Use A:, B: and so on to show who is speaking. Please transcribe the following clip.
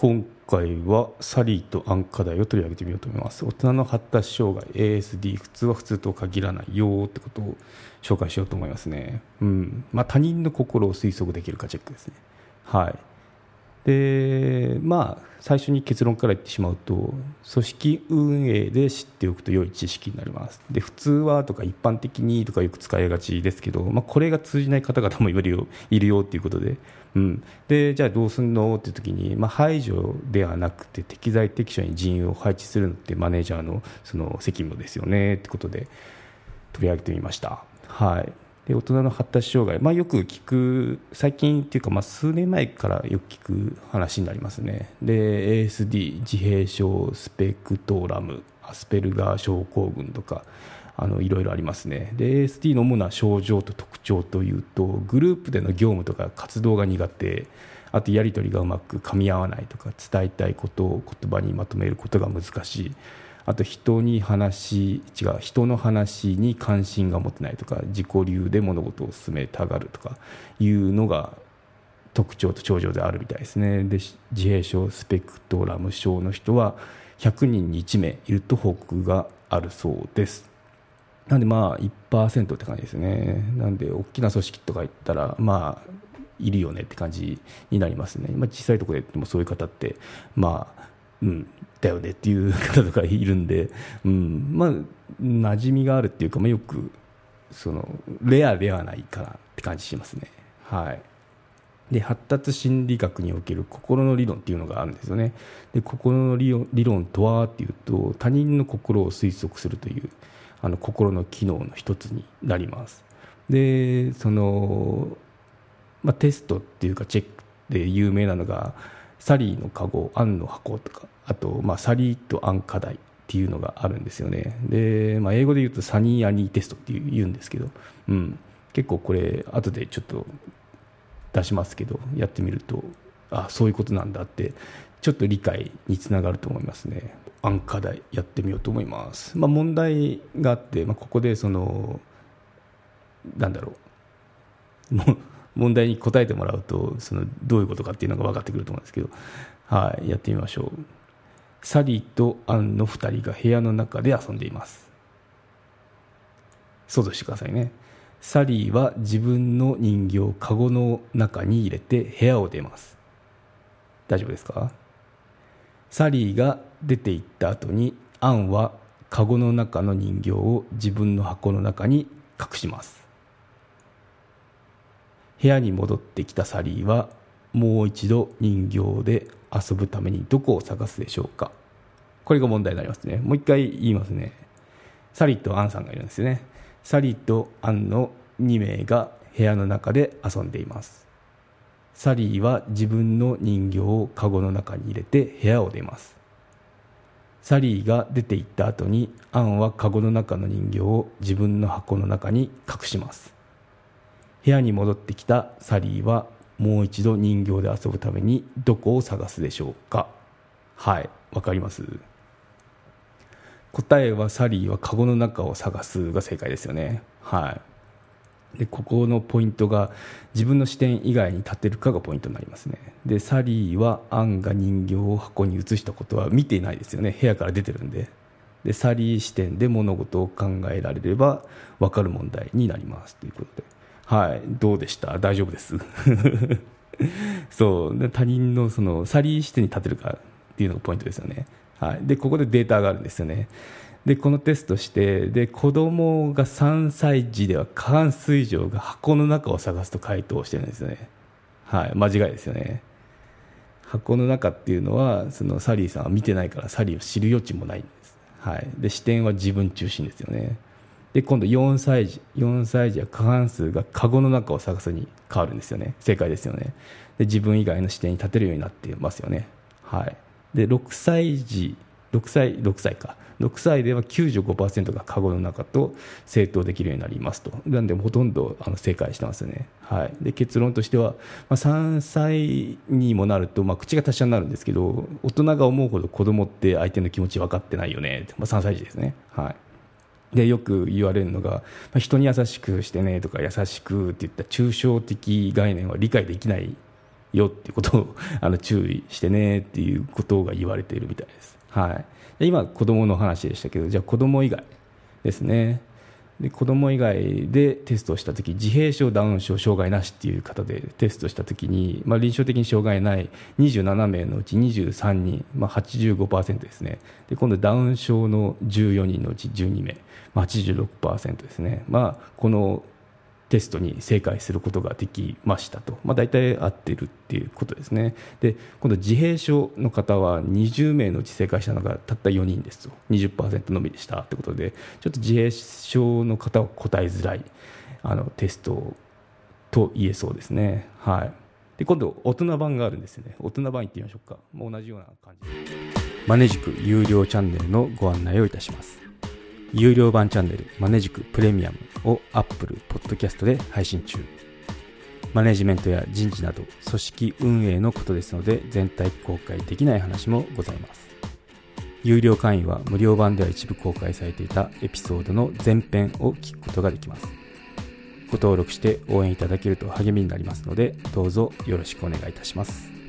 A: 今回はサリーとアン課題を取り上げてみようと思います。大人の発達障害 ASD 普通は普通と限らないよってことを紹介しようと思いますね。うん。まあ他人の心を推測できるかチェックですね。はい。でまあ最初に結論から言ってしまうと組織運営で知っておくと良い知識になります。で普通はとか一般的にとかよく使いがちですけど、まあ、これが通じない方々もいるよいるよっていうことで,、うん、でじゃあどうすんのっていう時に、まあ、排除ではなくて適材適所に人員を配置するのってマネージャーのその責務ですよねってことで取り上げてみました。はい。大人の発達障害、まあ、よく聞く最近っていうか、まあ、数年前からよく聞く話になりますね。で ASD 自閉症スペクトラムアスペルガー症候群とかあのいろいろありますね。で ASD の主な症状と特徴というとグループでの業務とか活動が苦手。あとやり取りがうまく噛み合わないとか伝えたいことを言葉にまとめることが難しい。あと人に話違う人の話に関心が持てないとか自己流で物事を進めたがるとかいうのが特徴と症状であるみたいですね。で自閉症スペクトラム症の人は100人に1名いると報告があるそうです。なんでまあ1%って感じですね。なんで大きな組織とか言ったらまあいるよねって感じになりますね、まあ、小さいところでもそういう方ってまあうんだよねっていう方とかいるんで、うん、まあ馴染みがあるっていうか、まあ、よくそのレアではないかなって感じしますね。はいで発達心理学における心の理論っていうのがあるんですよね。で心の理論理論とはっていうと他人の心を推測するというあの心の機能の一つになります。でその、まあ、テストっていうかチェックで有名なのがサリーのカゴアンの箱とかあと、まあ、サリーとアン課題っていうのがあるんですよね。で、まあ、英語で言うとサニーアニーテストって言うんですけど、うん、結構これ後でちょっと出しますけどやってみるとあそういうことなんだってちょっと理解につながると思いますね。アン課題やってみようと思います、まあ、問題があって、まあ、ここでそのなんだろう問題に答えてもらうとそのどういうことかっていうのが分かってくると思うんですけど、はい、やってみましょう。サリーとアンの2人が部屋の中で遊んでいます。想像してくださいね。サリーは自分の人形をカゴの中に入れて部屋を出ます。大丈夫ですか？サリーが出て行った後にアンはカゴの中の人形を自分の箱の中に隠します。部屋に戻ってきたサリーはもう一度人形で遊ぶためにどこを探すでしょうか。これが問題になりますね。もう一回言いますね。サリーとアンさんがいるんですよね。サリーとアンの2名が部屋の中で遊んでいます。サリーは自分の人形をカゴの中に入れて部屋を出ます。サリーが出て行った後にアンはカゴの中の人形を自分の箱の中に隠します。部屋に戻ってきたサリーはもう一度人形で遊ぶためにどこを探すでしょうか？はいわかります。答えはサリーはカゴの中を探すが正解ですよね。はい。でここのポイントが自分の視点以外に立てるかがポイントになりますね。でサリーはアンが人形を箱に移したことは見ていないですよね。部屋から出てるんで。でサリー視点で物事を考えられれば分かる問題になります。ということで。はい、どうでした？大丈夫です？そう他人のそのサリー視点に立てるかっていうのがポイントですよね。はい、でここでデータがあるんですよね。でこのテストしてで子供が3歳児では過半数以上が箱の中を探すと回答してるんですよね。はい、間違いですよね。箱の中っていうのはそのサリーさんは見てないからサリーを知る余地もないんです。はい、で視点は自分中心ですよね。で今度4歳児4歳児は過半数がカゴの中を探すに変わるんですよね。正解ですよね。で自分以外の視点に立てるようになってますよね。はい。で6歳児6歳 ,6 歳か。6歳では95%がカゴの中と正答できるようになりますと。なんでほとんどあの正解してますよね、はい、で結論としては、まあ、3歳にもなると、まあ、口が達者になるんですけど大人が思うほど子供って相手の気持ち分かってないよね、まあ、3歳児ですね、はい、でよく言われるのが、まあ、人に優しくしてねとか優しくっていった抽象的概念は理解できないよっていうことを あの注意してねっていうことが言われているみたいです。はい、で今、子どもの話でしたけどじゃあ子ども以外ですねで子供以外でテストをした時自閉症、ダウン症、障害なしっていう方でテストした時に、まあ、臨床的に障害ない27名のうち23人、まあ、85%ですね。で今度ダウン症の14人のうち12名、まあ、86%ですね、まあ、このテストに正解することができましたと、まあ、大体合ってるっていうことですね。で今度自閉症の方は20名のうち正解したのがたった4人ですと。20%のみでしたってことでちょっと自閉症の方は答えづらいあのテストと言えそうですね。はい。で今度大人版があるんですね。大人版いってみましょうか。もう同じような感じ。マネジク有料チャンネルのご案内をいたします。有料版チャンネルマネジクプレミアムを Apple Podcast で配信中。マネジメントや人事など組織運営のことですので全体公開できない話もございます。有料会員は無料版では一部公開されていたエピソードの前編を聞くことができます。ご登録して応援いただけると励みになりますのでどうぞよろしくお願いいたします。